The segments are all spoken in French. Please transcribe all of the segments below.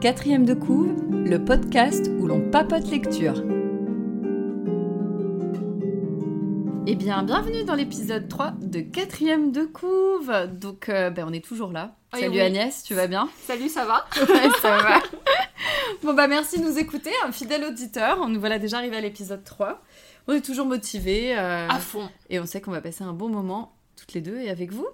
Quatrième de couve, le podcast où l'on papote lecture. Eh bien, bienvenue dans l'épisode 3 de Quatrième de couve. Donc, euh, ben, on est toujours là. Oui, Salut oui. Agnès, tu vas bien? Salut, ça va? Ouais, ça va. Bon, bah merci de nous écouter, un fidèle auditeur. Nous voilà déjà arrivés à l'épisode 3. On est toujours motivés euh, À fond. et on sait qu'on va passer un bon moment toutes les deux et avec vous.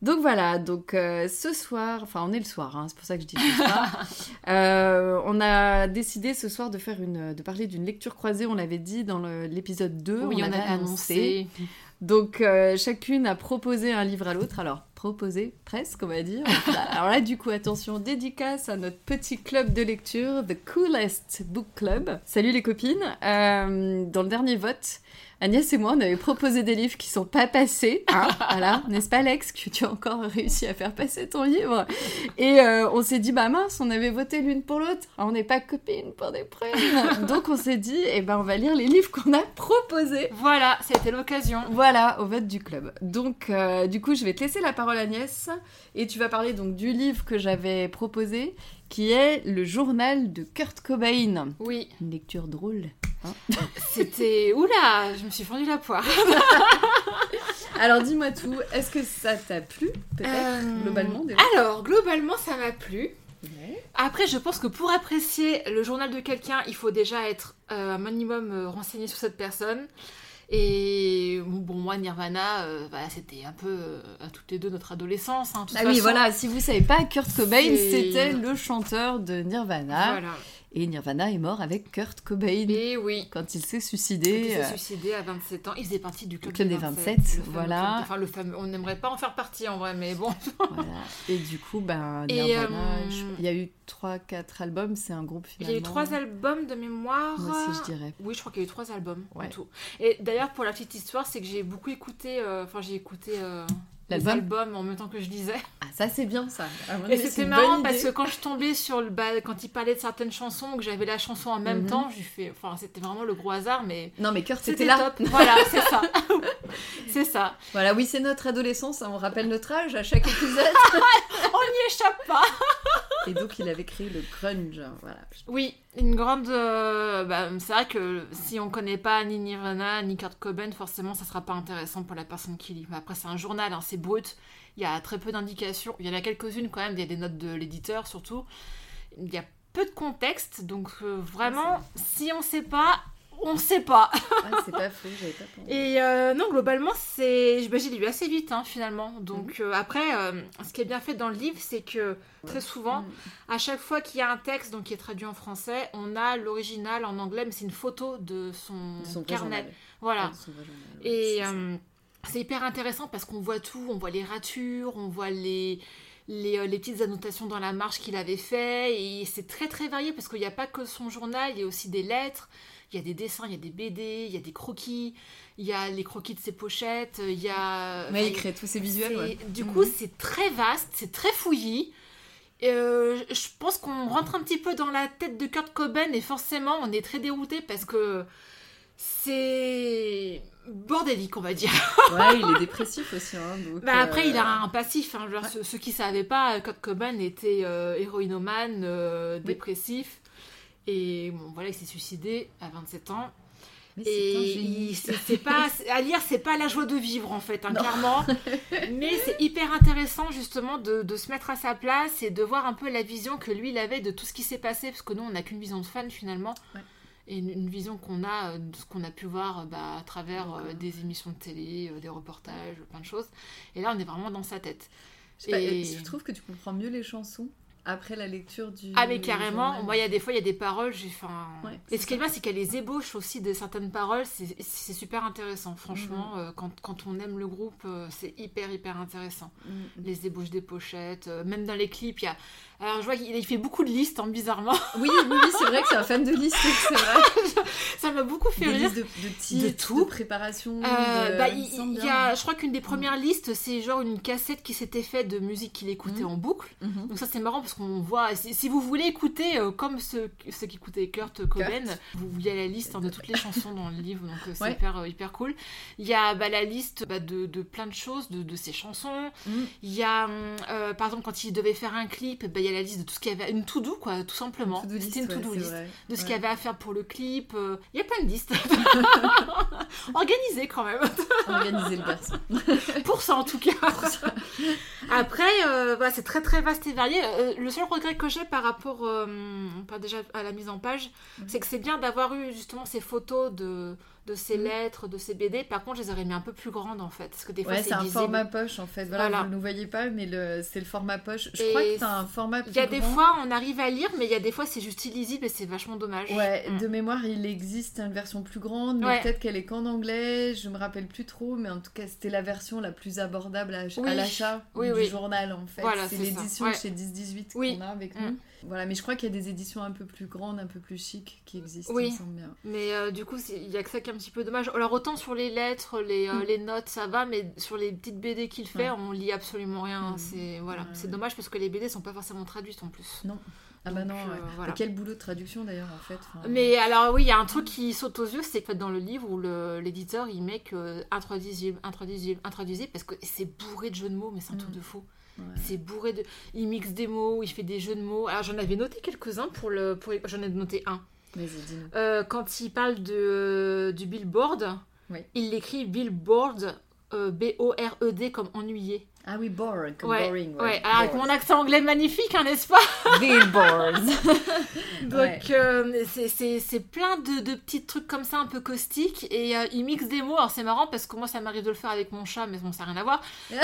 Donc voilà, donc euh, ce soir, enfin on est le soir, hein, c'est pour ça que je dis ce soir. Euh, on a décidé ce soir de faire une, de parler d'une lecture croisée. On l'avait dit dans l'épisode 2. Oui, on, avait a annoncé. Donc euh, chacune a proposé un livre à l'autre. Alors proposé presque, on va dire. Alors là, du coup, attention, dédicace à notre petit club de lecture, The Coolest Book Club. Salut les copines. Euh, dans le dernier vote, Agnès et moi, on avait proposé des livres qui sont pas passés. Hein, voilà, n'est-ce pas Alex, que tu as encore réussi à faire passer ton livre? Et euh, on s'est dit, bah mince, on avait voté l'une pour l'autre. On n'est pas copines pour des prix. Donc on s'est dit, eh ben on va lire les livres qu'on a proposés. Voilà, c'était l'occasion. Voilà, au vote du club. Donc, euh, du coup, je vais te laisser la parole, Agnès, et tu vas parler donc du livre que j'avais proposé, qui est le journal de Kurt Cobain. Oui, Une lecture drôle. c'était. Oula, je me suis fendu la poire. Alors, dis-moi tout. Est-ce que ça t'a plu, peut-être, Euh, globalement déjà? Alors, globalement, ça m'a plu. Après, je pense que pour apprécier le journal de quelqu'un, il faut déjà être euh, un minimum euh, renseigné sur cette personne. Et bon, moi, Nirvana, euh, voilà, c'était un peu euh, à toutes les deux notre adolescence. hein, toute Ah oui, voilà, si vous savez pas, Kurt Cobain, c'était le chanteur de Nirvana. Voilà. Et Nirvana est mort avec Kurt Cobain Et oui. quand il s'est Il suicidé. s'est euh, suicidé à 27 ans. Il faisait partie du club, Club des des 27. 27, le fameux voilà. club- enfin, le fameux. On n'aimerait pas en faire partie en vrai, mais bon. Voilà. Et du coup, ben, Nirvana, euh, je- il y a eu 3-4 albums, c'est un groupe Il y a eu trois albums de mémoire. Moi aussi, je dirais. Oui, je crois qu'il y a eu trois albums Ouais. en tout. Et d'ailleurs, pour la petite histoire, c'est que j'ai beaucoup écouté. euh, Enfin, j'ai écouté. euh, L'album en même temps que je lisais. Ah, ça c'est bien ça. Mon Et c'était marrant parce que quand je tombais sur le. Bah, quand il parlait de certaines chansons, que j'avais la chanson en même Mhm. temps, j'ai fait. Enfin, c'était vraiment le gros hasard, mais. Non, mais Kurt C'était c'était là. top. Voilà, c'est ça. c'est ça. Voilà, oui, c'est notre adolescence, hein, on rappelle notre âge à chaque épisode. On n'y échappe pas. Et donc, il avait créé le grunge. Voilà. Oui, une grande. euh, bah, c'est vrai que si on connaît pas ni Nirvana ni Kurt Cobain, forcément, ça sera pas intéressant pour la personne qui lit. Mais après, c'est un journal, hein, c'est brut. Il y a très peu d'indications. Il y en a quelques-unes quand même. Il y a des notes de l'éditeur surtout. Il y a peu de contexte, donc euh, vraiment, si on sait pas, on sait pas. Ah, c'est pas faux, j'avais pas pensé. Et euh, non, globalement, c'est, bah, j'ai lu assez vite hein, finalement. Donc Mhm. euh, après, euh, ce qui est bien fait dans le livre, c'est que très souvent, Mm. à chaque fois qu'il y a un texte donc qui est traduit en français, on a l'original en anglais, mais c'est une photo de son, De son carnet. Voilà. Ouais, Et c'est hyper intéressant parce qu'on voit tout, on voit les ratures, on voit les, les, euh, les petites annotations dans la marche qu'il avait fait. Et c'est très très varié parce qu'il n'y a pas que son journal, il y a aussi des lettres, il y a des dessins, il y a des BD, il y a des croquis, il y a les croquis de ses pochettes, il y a... Ouais, il crée tous ces visuels. c'est- ouais. Du Mhm. coup, c'est très vaste, c'est très fouillis. Euh, je pense qu'on rentre un petit peu dans la tête de Kurt Cobain et forcément on est très dérouté parce que c'est bordélique, on va dire. Ouais, il est dépressif aussi. Hein, donc, Bah, après, euh, il a un passif. hein, genre, ouais. ceux, ceux qui savaient pas, Kurt Cobain était euh, héroïnomane, euh, dépressif. Et bon, voilà, il s'est suicidé à 27 ans. mais Et c'est pas à lire, c'est pas la joie de vivre en fait, hein, clairement. Mais c'est hyper intéressant justement de, de se mettre à sa place et de voir un peu la vision que lui il avait de tout ce qui s'est passé, parce que nous on n'a qu'une vision de fan finalement. Ouais. Et une, vision qu'on a euh, de ce qu'on a pu voir euh, bah, à travers euh, des émissions de télé, euh, des reportages, plein de choses. Et là on est vraiment dans sa tête. Je sais pas, Et- Je trouve que tu comprends mieux les chansons après la lecture du. Ah mais carrément, journal. moi il y a des fois il y a des paroles, j'ai enfin... Ouais, Et ce qui est bien c'est qu'elle les ébauche aussi de certaines paroles, c'est super intéressant, franchement, Mhm. euh, quand, quand on aime le groupe, euh, c'est hyper hyper intéressant. Mm, mm. Les ébauches des pochettes, euh, même dans les clips, il y a... Alors, je vois qu'il il fait beaucoup de listes, hein, bizarrement. Oui, oui, oui, c'est vrai que c'est un fan de listes, c'est vrai. Ça m'a beaucoup fait Des rire. listes de, de titres, De de, tout. préparation. Euh, de- bah, il y a, je crois qu'une des premières listes, c'est genre une cassette qui s'était faite de musique qu'il écoutait Mhm. en boucle. Mhm. Donc ça c'est marrant parce qu'on voit, si, vous voulez écouter euh, comme ceux, ceux qui écoutaient Kurt Cobain, vous il y a la liste hein, de toutes les chansons dans le livre, donc euh, c'est Ouais. hyper, hyper cool. Il y a bah, la liste bah, de, plein de choses, de, ses chansons. Mhm. Il y a, hum, par exemple, quand il devait faire un clip, bah, il la liste de tout ce qu'il y avait, une to-do quoi, tout simplement. C'était une to-do list de ce qu'il y avait à faire pour le clip. euh, Il y a plein de listes. Organisé quand même. Organiser le garçon. Pour ça en tout cas. Après, euh, c'est très très vaste et varié. Euh, le seul regret que j'ai par rapport, euh, pas déjà à la mise en page, Mhm. c'est que c'est bien d'avoir eu justement ces photos de, de ces Mhm. lettres, de ces BD. Par contre, je les aurais mis un peu plus grandes en fait. Parce que des fois, Ouais, c'est c'est un visible. format poche en fait. Voilà, Voilà. vous ne le voyez pas, mais le... c'est le format poche. Je Et crois que t'as un format plus Il y a des fois, on arrive à lire, mais il y a des fois, c'est juste illisible et c'est vachement dommage. Ouais, Mm. de mémoire, il existe une version plus grande, mais Ouais. peut-être qu'elle est qu'en anglais, je me rappelle plus trop, mais en tout cas, c'était la version la plus abordable à, Oui. à l'achat Oui, du oui. journal en fait. Voilà, c'est c'est l'édition Ouais. chez 10-18 Oui. qu'on a avec Mm. nous. Voilà, mais je crois qu'il y a des éditions un peu plus grandes, un peu plus chic qui existent, Oui. il me semble bien. Mais euh, du coup, il y a que ça qui est un petit peu dommage. Alors, autant sur les lettres, les, euh, Mm. les notes, ça va, mais sur les petites BD qu'il fait, Ouais. on lit absolument rien. Mm. C'est voilà, Ouais. c'est dommage parce que les BD sont pas forcément traduites en plus. Ah bah non, euh, ouais. voilà. Et Quel boulot de traduction d'ailleurs en fait. enfin, Mais alors oui, il y a un truc qui saute aux yeux, c'est que dans le livre où l'éditeur il met que intraduisible, intraduisible, intraduisible, parce que c'est bourré de jeux de mots, mais c'est un Mm. truc de fou. Ouais. C'est bourré de, il mixe des mots, il fait des jeux de mots. Alors j'en avais noté quelques uns pour le, pour j'en ai noté un. Euh, quand il parle de du billboard, Oui. il l'écrit billboard. euh, B-O-R-E-D comme ennuyé. Ah oui, boring, comme Ouais, boring. ouais. Ouais, Alors avec mon accent anglais magnifique, hein, n'est-ce pas? Billboards. Donc Ouais. euh, c'est- plein de, de petits trucs comme ça un peu caustiques et euh, il mixe des mots. Alors c'est marrant parce que moi ça m'arrive de le faire avec mon chat mais bon ça n'a rien à voir. Mais-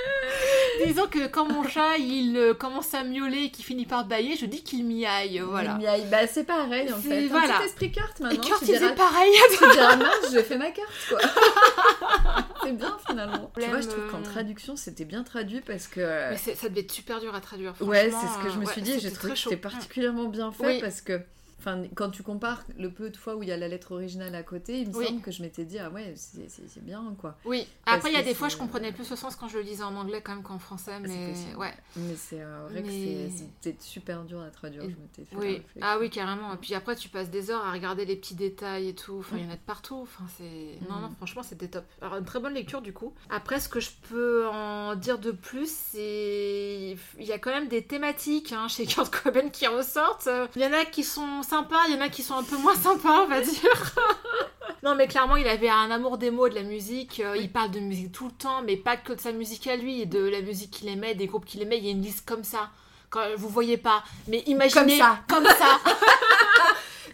Disons que quand mon chat il euh, commence à miauler et qu'il finit par bailler, je dis qu'il miaille. Voilà. Il a- Bah, c'est pareil en fait. voilà. Un petit esprit carte Et maintenant. Kurt tu il diras- pareil. tu diras mince, j'ai fait ma carte quoi. c'est bien finalement. Tu vois, je trouve qu'en euh, traduction c'était bien traduit parce que. Mais ça devait être super dur à traduire. Ouais, c'est ce que je me euh, suis dit et j'ai trouvé que c'était particulièrement bien fait Oui. parce que. Enfin, quand tu compares le peu de fois où il y a la lettre originale à côté, il me Oui. semble que je m'étais dit, ah ouais, c'est bien quoi. Oui, Parce après il y a des fois je comprenais plus le sens quand je le lisais en anglais quand même qu'en français, C'est mais ouais. Mais c'est euh, vrai Mais- que c'était super dur à traduire. Et- Je m'étais fait Oui, ah oui, carrément. Et puis après, tu passes des heures à regarder les petits détails et tout. Enfin, il y en a de partout. Enfin, c'est... Non, Mm. non, franchement, c'était top. Alors, une très bonne lecture, du coup. Après, ce que je peux en dire de plus, c'est... Il y a quand même des thématiques hein, chez Kurt Cobain qui ressortent. Il y en a qui sont sympas, il y en a qui sont un peu moins sympas, on va dire. non, mais clairement, il avait un amour des mots, de la musique. Euh, Il parle de musique tout le temps, mais pas que de sa musique à lui, de la musique qu'il aimait, des groupes qu'il aimait. Il y a une liste comme ça. Quand vous voyez pas, mais imaginez ça. comme ça.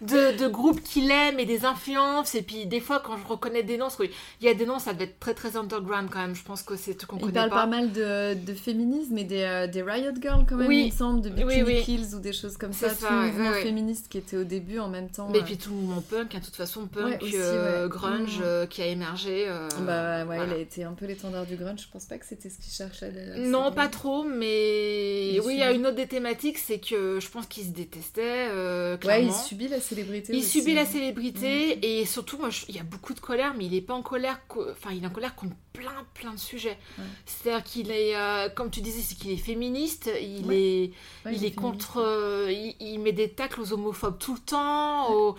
de, de groupes qu'il aime et des influences. Et puis des fois, quand je reconnais des noms, parce qu'il y a des noms, ça devait être très très underground quand même. Je pense que c'est tout qu'on Il connaît parle pas. pas mal de, de féminisme et des, euh, des Riot Girls quand même, Oui. il me semble, de Bikini Oui, oui. Kills ou des choses comme ça. ça, tout le mouvement féministe qui était au début en même temps. Mais euh, puis tout le mouvement punk, hein, de toute façon, punk, aussi, euh, grunge, Mm. qui a émergé. Bah ouais, voilà. il a été un peu l'étendard du grunge. Je pense pas que c'était ce qu'il cherchait. Non, pas trop, mais Il oui, il y a une autre des thématiques, c'est que je pense qu'il se détestait, euh, Ouais, clairement. il subit la célébrité. Il aussi. subit la célébrité Mm. et surtout, moi, je- il y a beaucoup de colère, mais il est pas en colère, co- enfin, il est en colère contre plein, plein de sujets. Ouais. C'est-à-dire qu'il est, euh, comme tu disais, c'est qu'il est féministe, il Ouais. est, Ouais, il est contre, euh, il, il met des tacles aux homophobes tout le temps, aux,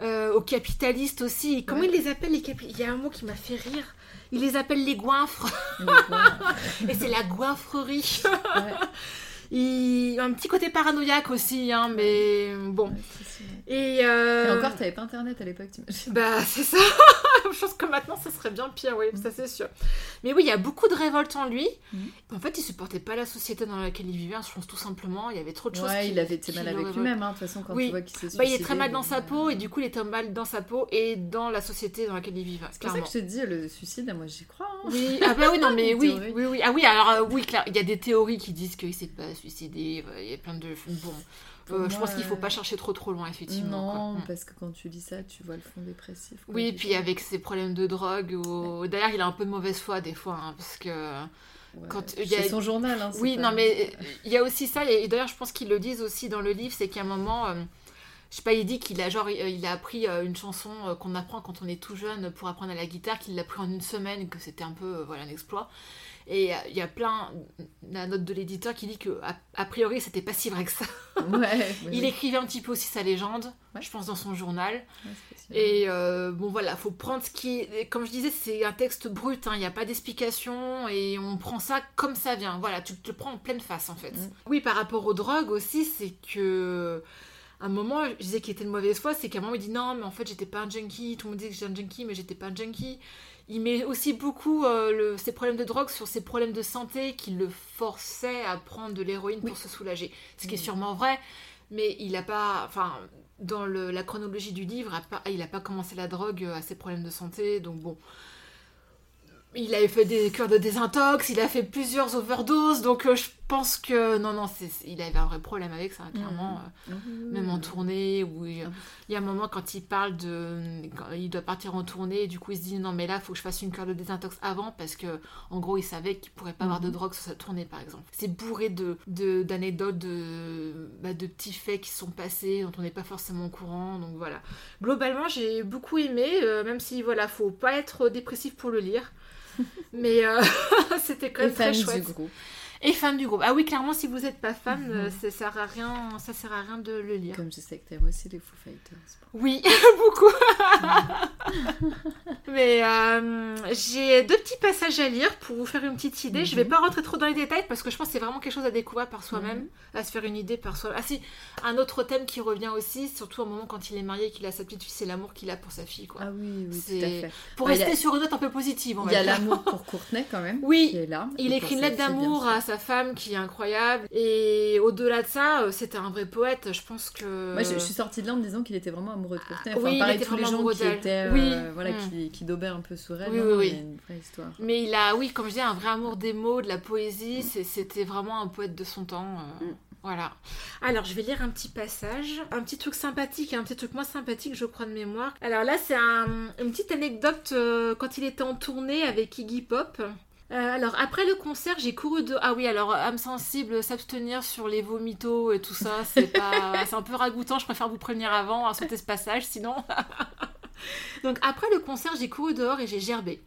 euh, aux capitalistes aussi. Comment il les appelle les capitalistes Il y a un mot qui m'a fait rire. Il les appelle les goinfres, est bon. et c'est la goinfrerie. Il a un petit côté paranoïaque aussi, hein, mais bon. ouais. Et, euh, Et encore, t'avais pas internet à l'époque, t'imagines Bah, c'est ça. Je pense que maintenant, ça serait bien pire, oui, ça c'est sûr. Mais oui, il y a beaucoup de révolte en lui. Mhm. En fait, il supportait pas la société dans laquelle il vivait, je pense tout simplement. Il y avait trop de choses. Ouais, qui- il avait été mal avec lui-même, hein, de toute façon, quand Oui. tu vois qu'il s'est suicidé. Bah, il est très mal dans sa euh, peau et du coup, il était mal dans sa peau et dans la société dans laquelle il vivait. C'est pour ça que je te dis, le suicide, moi j'y crois. hein. Oui, ah bah oui, non, mais Une oui, théorie. oui, oui. Ah oui, alors euh, oui, clair, il y a des théories qui disent qu'il s'est pas suicidé. euh, Il y a plein de. Bon. Euh, je pense qu'il faut euh, pas chercher trop trop loin, effectivement. Non, Mm. parce que quand tu lis ça, tu vois le fond dépressif. quoi, Oui, puis avec ses problèmes de drogue. Ou... D'ailleurs, il a un peu de mauvaise foi des fois, hein, parce que Ouais, Quand, il y a- son journal. Hein, Oui, pas- non, mais il y a aussi ça, et d'ailleurs, je pense qu'ils le disent aussi dans le livre, c'est qu'à un moment, euh, je sais pas, il dit qu'il a genre, il il a appris euh, une chanson euh, qu'on apprend quand on est tout jeune pour apprendre à la guitare, qu'il l'a appris en une semaine, que c'était un peu, euh, voilà, un exploit. Et euh, il y a plein, la note de l'éditeur qui dit que, a, a priori, c'était pas si vrai que ça. Ouais, Il écrivait un petit peu aussi sa légende, Ouais. je pense, dans son journal. Ouais. Et euh, bon voilà, faut prendre ce qui est... Comme je disais, c'est un texte brut, hein, il n'y a pas d'explication et on prend ça comme ça vient. Voilà, tu te le prends en pleine face en fait. Mm. Oui, par rapport aux drogues aussi, c'est que... Un moment, je disais qu'il était de mauvaise foi, c'est qu'à un moment il dit non, mais en fait j'étais pas un junkie, tout le monde dit que j'étais un junkie, mais j'étais pas un junkie. Il met aussi beaucoup euh, le- ses problèmes de drogue sur ses problèmes de santé qui le forçaient à prendre de l'héroïne pour se soulager. Ce qui est sûrement vrai, mais il n'a pas. Enfin, dans le- la chronologie du livre, il n'a pas commencé la drogue à ses problèmes de santé, donc bon. Il avait fait des cures de désintox, il a fait plusieurs overdoses, donc euh, je pense que non, non, c'est, il avait un vrai problème avec ça, clairement. euh, Ah oui, oui, même en tournée, où il, Ah. il y a un moment quand il parle de. Quand il doit partir en tournée, et du coup il se dit non, mais là, faut que je fasse une cure de désintox avant, parce que en gros, il savait qu'il pourrait pas avoir de Mhm. drogue sur sa tournée, par exemple. C'est bourré de, de- d'anecdotes, de, bah, de petits faits qui sont passés, dont on n'est pas forcément au courant, donc voilà. Globalement, j'ai beaucoup aimé, euh, même si, voilà, faut pas être dépressif pour le lire. Mais euh, c'était quand même très chouette. du groupe. Et fan du groupe. Ah oui, clairement, si vous n'êtes pas fan, Mhm. euh, ça sert à rien, ça sert à rien de le lire. Comme je sais que t'aimes aussi les Foo Fighters. Oui, beaucoup. Mais euh, j'ai deux petits passages à lire pour vous faire une petite idée. Je vais Mhm. pas rentrer trop dans les détails parce que je pense que c'est vraiment quelque chose à découvrir par soi-même, Mhm. à se faire une idée par soi-même. Ah si, un autre thème qui revient aussi, surtout au moment quand il est marié et qu'il a sa petite fille, c'est l'amour qu'il a pour sa fille. Quoi. Ah oui, oui, tout à fait. pour y rester a- sur une note un peu positive, on Il y a l'amour pour Courtenay quand même. Oui, qui est là. Il écrit une lettre d'amour à sa femme qui est incroyable. Et au-delà de ça, euh, c'était un vrai poète. Je pense que. Moi, je, je suis sortie de là en me disant qu'il était vraiment amoureux de Courtenay. Enfin, oui, il pareil, était tous les vraiment gens amoureux qui étaient, euh, Oui. voilà, Mm. qui, qui daubaient un peu sur elle. Oui, Non, oui, oui. Il y a une vraie histoire. Mais il a, oui, comme je dis, un vrai amour des mots, de la poésie. C'était vraiment un poète de son temps. euh, Mm. Voilà. Alors, je vais lire un petit passage. Un petit truc sympathique et un petit truc moins sympathique, je crois, de mémoire. Alors là, c'est un- une petite anecdote euh, quand il était en tournée avec Iggy Pop. Euh, alors, après le concert, j'ai couru de... Ah oui, alors, âme sensible, s'abstenir sur les vomitos et tout ça, c'est pas... c'est un peu ragoûtant, je préfère vous prévenir avant, à sauter ce passage, sinon... Donc, après le concert, j'ai couru dehors et j'ai gerbé.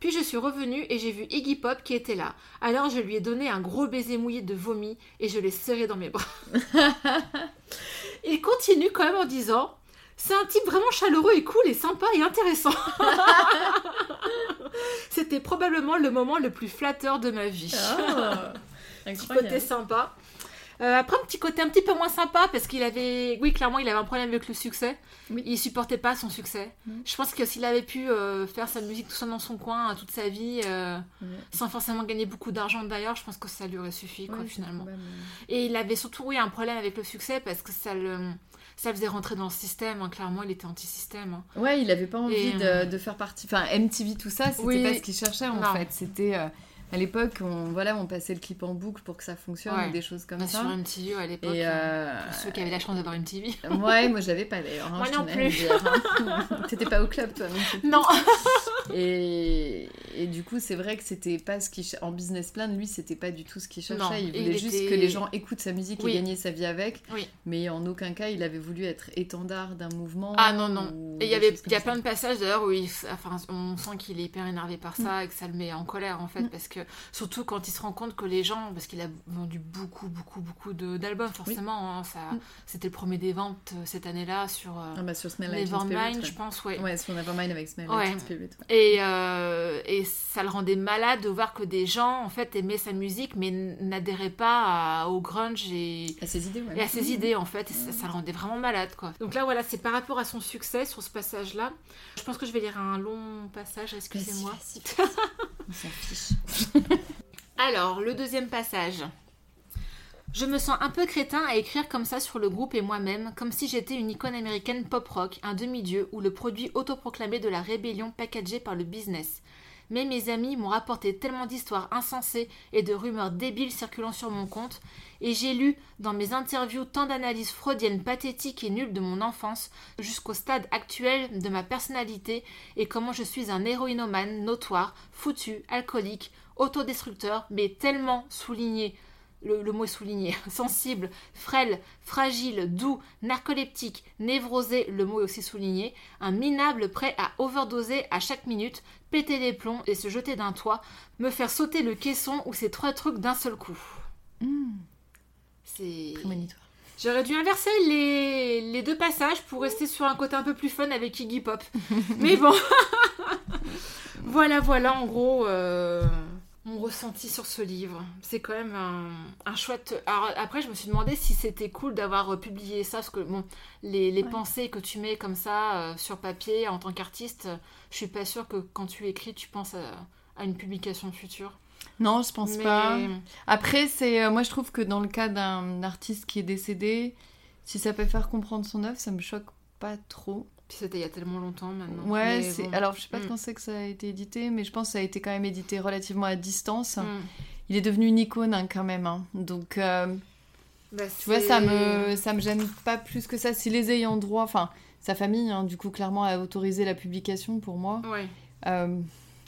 Puis je suis revenue et j'ai vu Iggy Pop qui était là. Alors je lui ai donné un gros baiser mouillé de vomi et je l'ai serré dans mes bras. Il continue quand même en disant C'est un type vraiment chaleureux et cool et sympa et intéressant. C'était probablement le moment le plus flatteur de ma vie. Ah, petit côté sympa. Euh, après, un petit côté un petit peu moins sympa parce qu'il avait, oui, clairement, il avait un problème avec le succès. Oui. Il supportait pas son succès. Mhm. Je pense que s'il avait pu euh, faire sa musique tout seul dans son coin euh, toute sa vie, euh, sans forcément gagner beaucoup d'argent d'ailleurs, je pense que ça lui aurait suffi, quoi, finalement. Et il avait surtout, oui, un problème avec le succès parce que ça le, ça faisait rentrer dans le système. hein. Clairement, il était anti-système. hein. Ouais, il avait pas envie Et, de, euh, de faire partie. Enfin, MTV, tout ça, c'était Oui. pas ce qu'il cherchait en Non. fait. C'était. À l'époque, on, voilà, on passait le clip en boucle pour que ça fonctionne, Ouais. ou des choses comme Bah, ça. sur MTV à l'époque. Et euh, euh, Pour ceux qui avaient la chance d'avoir une TV. ouais, moi j'avais pas d'ailleurs. hein, Moi je non plus. hein. T'étais pas au club toi non. Et, et du coup, c'est vrai que c'était pas ce qu'il ch- en business plan, lui, c'était pas du tout ce qu'il cherchait. Non, il il voulait juste était- que les gens écoutent sa musique Oui. et gagner sa vie avec. Oui. Mais en aucun cas, il avait voulu être étendard d'un mouvement. Ah non, non. Et il y avait, il y a plein de passages d'ailleurs où il, enfin, on sent qu'il est hyper énervé par Mm. ça et que ça le met en colère en fait, parce que surtout quand il se rend compte que les gens, parce qu'il a vendu beaucoup, beaucoup, beaucoup d'albums forcément, hein, ça, Mm. c'était le premier des ventes euh, cette année-là sur euh, Ah bah sur Nevermind, je pense, ouais. ouais. Sur Nevermind avec Smell Ouais. Like Teen Spirit. ouais. Et, euh, et ça le rendait malade de voir que des gens en fait aimaient sa musique mais n'adhéraient pas à- au grunge et, À ses idées, ouais. et à ses idées en fait. Et ça, ça le rendait vraiment malade quoi. Donc là voilà, c'est par rapport à son succès sur ce passage-là. Je pense que je vais lire un long passage, excusez-moi. Alors, le deuxième passage. Je me sens un peu crétin à écrire comme ça sur le groupe et moi-même, comme si j'étais une icône américaine pop-rock, un demi-dieu ou le produit autoproclamé de la rébellion packagé par le business. Mais mes amis m'ont rapporté tellement d'histoires insensées et de rumeurs débiles circulant sur mon compte, et j'ai lu dans mes interviews tant d'analyses freudiennes pathétiques et nulles de mon enfance jusqu'au stade actuel de ma personnalité et comment je suis un héroïnomane notoire, foutu, alcoolique, autodestructeur, mais tellement souligné le, mot est souligné, sensible, frêle, fragile, doux, narcoleptique, névrosé, le mot est aussi souligné, un minable prêt à overdoser à chaque minute, péter les plombs et se jeter d'un toit, me faire sauter le caisson ou ces trois trucs d'un seul coup. Hmm. C'est. Prémonitoire. J'aurais dû inverser les, les, deux passages pour rester sur un côté un peu plus fun avec Iggy Pop. Mais bon. voilà, voilà, en gros. Euh mon ressenti sur ce livre. C'est quand même un, chouette. Alors après, je me suis demandé si c'était cool d'avoir publié ça, parce que bon, les, pensées que tu mets comme ça euh, sur papier en tant qu'artiste, je suis pas sûre que quand tu écris, tu penses à, une publication future. Non, je pense pas. Après, c'est euh, moi je trouve que dans le cas d'un artiste qui est décédé, si ça peut faire comprendre son œuvre, ça me choque pas trop. Puis c'était il y a tellement longtemps maintenant. Ouais, alors je sais pas mm. quand c'est que ça a été édité, mais je pense que ça a été quand même édité relativement à distance. Mm. Il est devenu une icône hein, quand même. Hein. Donc, euh, bah, tu vois, ça me, ça me gêne pas plus que ça. Si les ayants droit, enfin, sa famille, hein, du coup, clairement, a autorisé la publication pour moi. Ouais. Euh,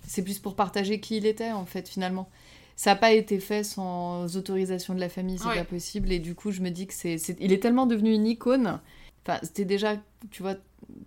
c'est plus pour partager qui il était, en fait, finalement. Ça n'a pas été fait sans autorisation de la famille, c'est pas possible. Et du coup, je me dis que c'est. Il est tellement devenu une icône. Enfin, c'était déjà, tu vois,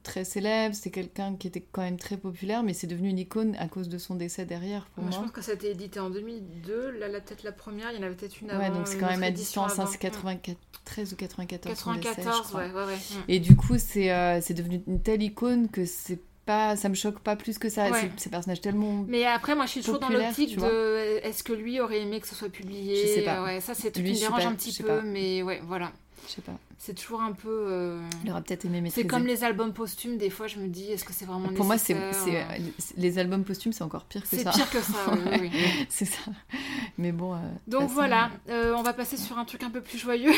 très célèbre, c'était quelqu'un qui était quand même très populaire, mais c'est devenu une icône à cause de son décès derrière pour moi. Je pense que ça a été édité en 2002, là, la peut-être la première, il y en avait peut-être une avant. Ouais, donc c'est quand même à distance, hein, c'est 93 ou 94 94, ouais, ouais, ouais. Et du coup, c'est euh, c'est devenu une telle icône que c'est pas, ça me choque pas plus que ça. Ouais. Ces personnages tellement. Mais après, moi, je suis toujours dans l'optique de est-ce que lui aurait aimé que ce soit publié? Je sais pas. Ouais, ça, c'est tout qui me dérange un petit peu, mais ouais, voilà. Je sais pas. C'est toujours un peu. Euh, Il aurait peut-être aimé maîtriser. C'est comme les albums posthumes, des fois je me dis, est-ce que c'est vraiment Pour moi, c'est, les albums posthumes, c'est encore pire que ça. C'est pire que ça, oui. oui. c'est ça. Mais bon. Euh, Donc voilà, euh, on va passer sur un truc un peu plus joyeux.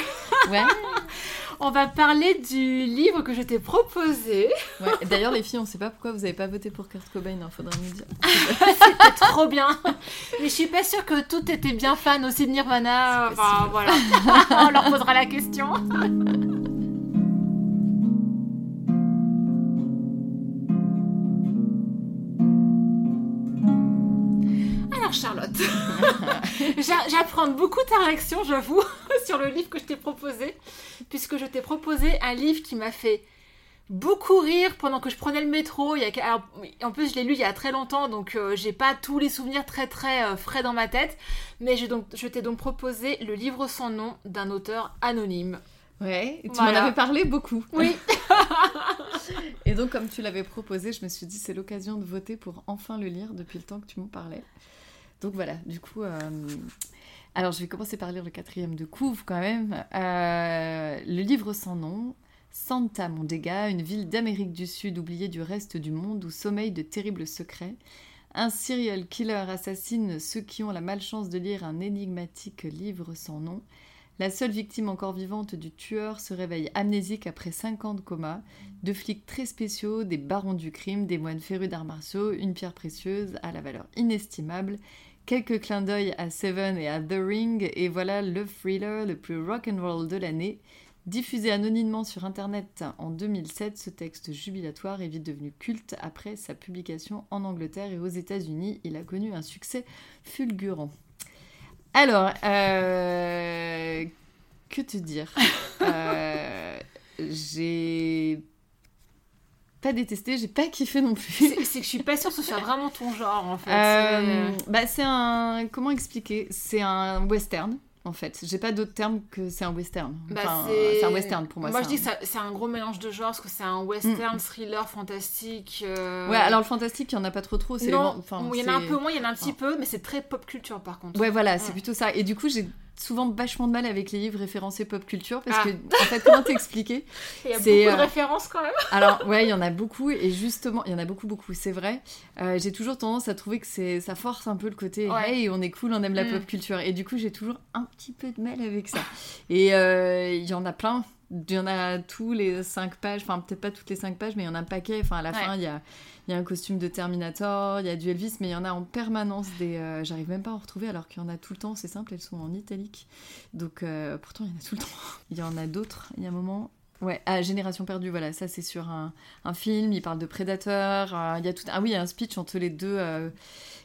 Ouais. on va parler du livre que je t'ai proposé. Ouais. D'ailleurs, les filles, on sait pas pourquoi vous avez pas voté pour Kurt Cobain, il hein, faudra nous dire. C'était trop bien. Mais je suis pas sûre que tout était bien fan aussi de Nirvana. Enfin, voilà. on leur posera la question. Charlotte, j'apprends beaucoup ta réaction, j'avoue, sur le livre que je t'ai proposé, puisque je t'ai proposé un livre qui m'a fait beaucoup rire pendant que je prenais le métro. Il y a... en plus, je l'ai lu il y a très longtemps, donc euh, j'ai pas tous les souvenirs très très euh, frais dans ma tête. Mais je, donc, je t'ai donc proposé le livre sans nom d'un auteur anonyme. Ouais, tu m'en avais parlé beaucoup. Oui. et donc, comme tu l'avais proposé, je me suis dit c'est l'occasion de voter pour enfin le lire depuis le temps que tu m'en parlais. Donc voilà, du coup. Euh, alors, je vais commencer par lire le quatrième de couve quand même. Euh, le livre sans nom. Santa Mondega, une ville d'Amérique du Sud oubliée du reste du monde où sommeillent de terribles secrets. Un serial killer assassine ceux qui ont la malchance de lire un énigmatique livre sans nom. La seule victime encore vivante du tueur se réveille amnésique après 5 ans de coma. Deux flics très spéciaux, des barons du crime, des moines férus d'arts martiaux, une pierre précieuse à la valeur inestimable, quelques clins d'œil à Seven et à The Ring, et voilà le thriller le plus rock'n'roll de l'année. Diffusé anonymement sur Internet en 2007, ce texte jubilatoire est vite devenu culte après sa publication en Angleterre et aux États-Unis. Il a connu un succès fulgurant. Alors, euh, que te dire euh, J'ai pas détesté, j'ai pas kiffé non plus. C'est que je suis pas sûre que ce soit vraiment ton genre en fait. Euh, bah, c'est un. Comment expliquer? C'est un western en fait. J'ai pas d'autre terme que c'est un western. Bah, c'est un western pour moi. Moi je dis que c'est un gros mélange de genres parce que c'est un western, mm. thriller, fantastique. Euh, ouais, alors le fantastique, il y en a pas trop trop. Non, il y en a un peu moins, il y en a un petit peu, mais c'est très pop culture par contre. Ouais, voilà, c'est plutôt ça. Et du coup, j'ai souvent vachement de mal avec les livres référencés pop culture parce que ah. en fait comment t'expliquer il y a beaucoup de euh, références quand même alors ouais il y en a beaucoup et justement il y en a beaucoup beaucoup c'est vrai euh, j'ai toujours tendance à trouver que c'est ça force un peu le côté hey on est cool on aime la mm. pop culture et du coup j'ai toujours un petit peu de mal avec ça et euh, il y en a plein Il y en a tous les cinq pages, enfin peut-être pas toutes les cinq pages, mais il y en a un paquet. Enfin à la Ouais. fin, il y a, il y a un costume de Terminator, il y a du Elvis, mais il y en a en permanence des. euh, J'arrive même pas à en retrouver alors qu'il y en a tout le temps. C'est simple, elles sont en italique. Donc euh, pourtant il y en a tout le temps. Il y en a d'autres. Il y a un moment. Ouais, ah, Génération perdue, voilà, ça c'est sur un, un film, il parle de prédateurs, euh, il y a tout... Ah oui, il y a un speech entre les deux, euh,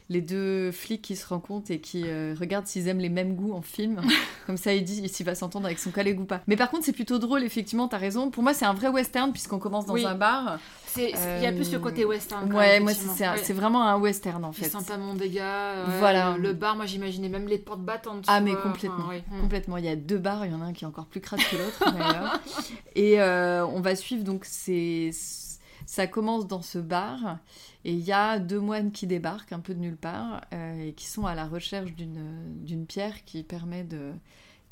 les deux flics qui se rencontrent et qui euh, regardent s'ils aiment les mêmes goûts en film. Comme ça, il dit s'il va s'entendre avec son collègue ou pas. Mais par contre, c'est plutôt drôle, effectivement, t'as raison. Pour moi, c'est un vrai western puisqu'on commence dans Oui. un bar. Il y a plus le côté western. quand Ouais, même, moi, c'est Ouais. vraiment un western, en fait. Santa Mondega, ouais, Voilà. le, bar, moi j'imaginais même les portes battantes. Ah mais vois, complètement, enfin, ouais. Mm. complètement. Il y a deux bars, il y en a un qui est encore plus crade que l'autre d'ailleurs. Et euh, on va suivre donc c'est ça commence dans ce bar et il y a deux moines qui débarquent un peu de nulle part euh, et qui sont à la recherche d'une d'une pierre qui permet de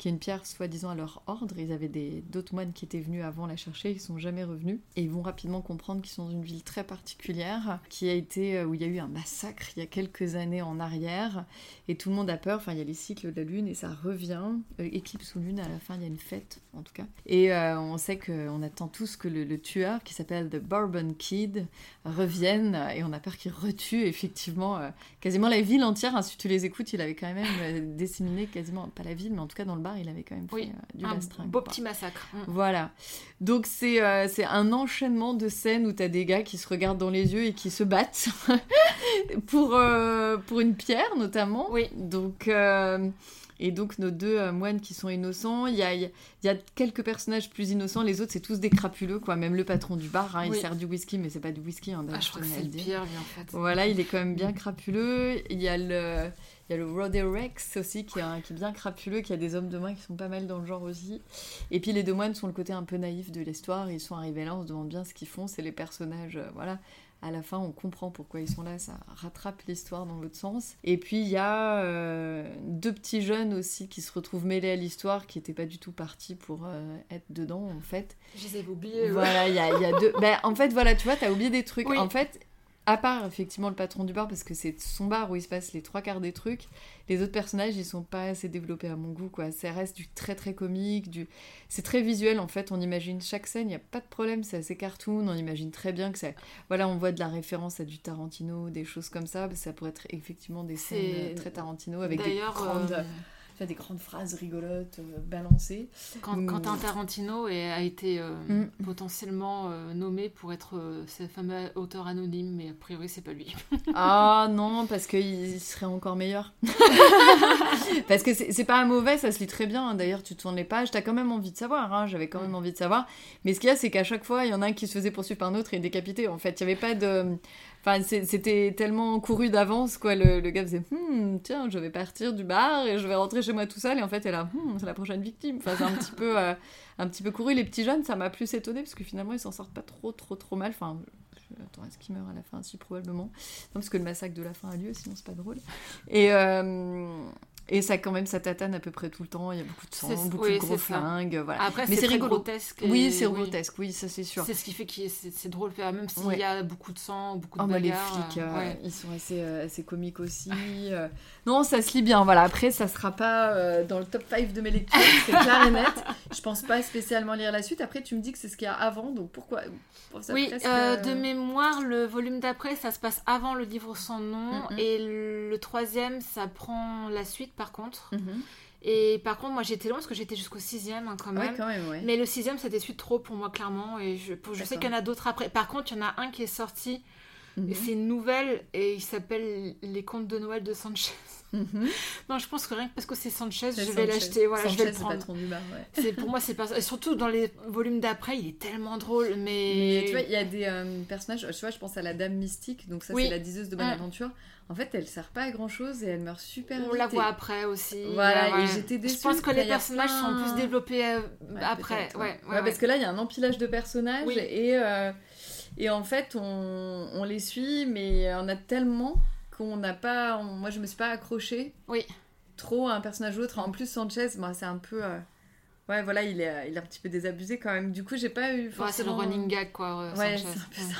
qui est une pierre soi-disant à leur ordre. Ils avaient d'autres moines qui étaient venus avant la chercher, ils sont jamais revenus et ils vont rapidement comprendre qu'ils sont dans une ville très particulière qui a été euh, où il y a eu un massacre il y a quelques années en arrière et tout le monde a peur. Enfin, il y a les cycles de la lune et ça revient. Euh, éclipse ou lune, à la fin, il y a une fête, en tout cas. Et euh, on sait qu'on attend tous que le, tueur, qui s'appelle The Bourbon Kid, revienne. Et on a peur qu'il retue, effectivement, euh, quasiment la ville entière. hein. si tu les écoutes, il avait quand même disséminé quasiment, pas la ville, mais en tout cas dans le bar, il avait quand même fait Oui, euh, du un beau quoi. petit massacre. Mm. Voilà. Donc c'est euh, c'est un enchaînement de scènes où t'as des gars qui se regardent dans les yeux et qui se battent pour, euh, pour une pierre notamment. Oui. Donc, et donc nos deux moines qui sont innocents. Il y a, y a quelques personnages plus innocents. Les autres c'est tous des crapuleux quoi. Même le patron du bar, hein, il sert du whisky mais c'est pas du whisky. Hein, Ah, je crois que c'est le pire, lui, en fait. Voilà, il est quand même bien crapuleux. Il y a le, il y a le Rodeo Rex aussi qui est, un- qui est bien crapuleux, qui a des hommes de main qui sont pas mal dans le genre aussi. Et puis les deux moines sont le côté un peu naïf de l'histoire. Ils sont arrivés là, on se demande bien ce qu'ils font. C'est les personnages, euh, voilà. À la fin, on comprend pourquoi ils sont là, ça rattrape l'histoire dans l'autre sens. Et puis il y a euh, deux petits jeunes aussi qui se retrouvent mêlés à l'histoire, qui n'étaient pas du tout partis pour euh, être dedans en fait. Je les avais oubliés. Voilà, il y a, il y a deux. Ben, en fait, voilà, tu vois, t'as oublié des trucs. Oui. En fait, à part effectivement le patron du bar, parce que c'est son bar où il se passe les trois quarts des trucs, les autres personnages, ils sont pas assez développés à mon goût, quoi. Ça reste du très très comique, du. C'est très visuel en fait, on imagine chaque scène, il n'y a pas de problème, c'est assez cartoon, on imagine très bien que ça. Voilà, on voit de la référence à du Tarantino, des choses comme ça, ça pourrait être effectivement des scènes euh, très Tarantino avec des D'ailleurs, grandes. euh, des grandes phrases rigolotes, euh, balancées. Quand, Mm. Quentin Tarantino est- a été euh, Mm. potentiellement euh, nommé pour être ce fameux auteur anonyme, mais a priori c'est pas lui. Ah non, parce qu'il serait encore meilleur. parce que c'est pas mauvais, ça se lit très bien. hein. D'ailleurs, tu tournes les pages, t'as quand même envie de savoir. hein. J'avais quand même envie de savoir. Mais ce qu'il y a, c'est qu'à chaque fois, il y en a un qui se faisait poursuivre par un autre et décapité. En fait, il y avait pas de. Enfin, c'était tellement couru d'avance, quoi. Le, gars faisait Hmm, tiens, je vais partir du bar et je vais rentrer chez moi tout seul. Et en fait, elle là, Hmm, c'est la prochaine victime. Enfin, c'est un petit peu. euh, un petit peu couru. Les petits jeunes, ça m'a plus étonné parce que finalement, ils s'en sortent pas trop, trop, trop mal. Enfin, je- attends, est-ce qu'ils meurent à la fin? Si, probablement. Non, parce que le massacre de la fin a lieu, sinon c'est pas drôle. Et, euh, et ça, quand même, ça tatane à peu près tout le temps. Il y a beaucoup de sang, C'est- beaucoup oui, de gros flingues. Voilà. Après, Mais c'est rigolo. grotesque. et- Oui, c'est grotesque, oui, ça c'est sûr. C'est ce qui fait que c'est drôle, même s'il Ouais. y a beaucoup de sang, beaucoup de Oh, bah, les bagarres. flics, euh, euh, ouais. ils sont assez, euh, assez comiques aussi. Non, ça se lit bien. Voilà. Après, ça sera pas euh, dans le top 5 de mes lectures, c'est clair et net. Je pense pas spécialement lire la suite. Après, tu me dis que c'est ce qu'il y a avant, donc pourquoi ça Oui, presque, euh, de mémoire, le volume d'après, ça se passe avant le livre sans nom. Mhm. Et le troisième, ça prend la suite par contre. mhm. Et par contre, moi j'étais loin parce que j'étais jusqu'au sixième hein, quand Ouais, même. quand même, ouais. Mais le sixième, c'était suite trop pour moi, clairement. Et je, sais qu'il y en a d'autres après. Par contre, il y en a un qui est sorti. Mhm. Et c'est une nouvelle. Et il s'appelle Les Contes de Noël de Sanchez. Mhm. Non, je pense que rien que parce que c'est Sanchez, C'est je vais l'acheter. Voilà, je Sanchez, vais le c'est prendre. bar, ouais. C'est pour moi, c'est pas. Et surtout dans les volumes d'après, il est tellement drôle. Mais, Mais tu vois, il y a des euh, personnages, tu vois, je pense à la dame mystique, donc ça Oui. c'est la diseuse de Mm. Bonaventure. En fait, elle sert pas à grand chose et elle meurt super on vite. la et- voit après aussi. Voilà, Ouais, et j'étais déçue. Je pense que les personnages sont plus développés euh, après. Ouais, parce que là, il y a un empilage de personnages Oui. et, euh, et en fait, on, on les suit, mais on a tellement qu'on n'a pas. on- moi, je me suis pas accrochée Oui. trop à un personnage ou l'autre. En plus, Sanchez, moi, c'est un peu. euh, Ouais, voilà, il est, il est un petit peu désabusé quand même. Du coup, j'ai pas eu Ouais, c'est le running gag, quoi. euh, Ouais, c'est un peu ça.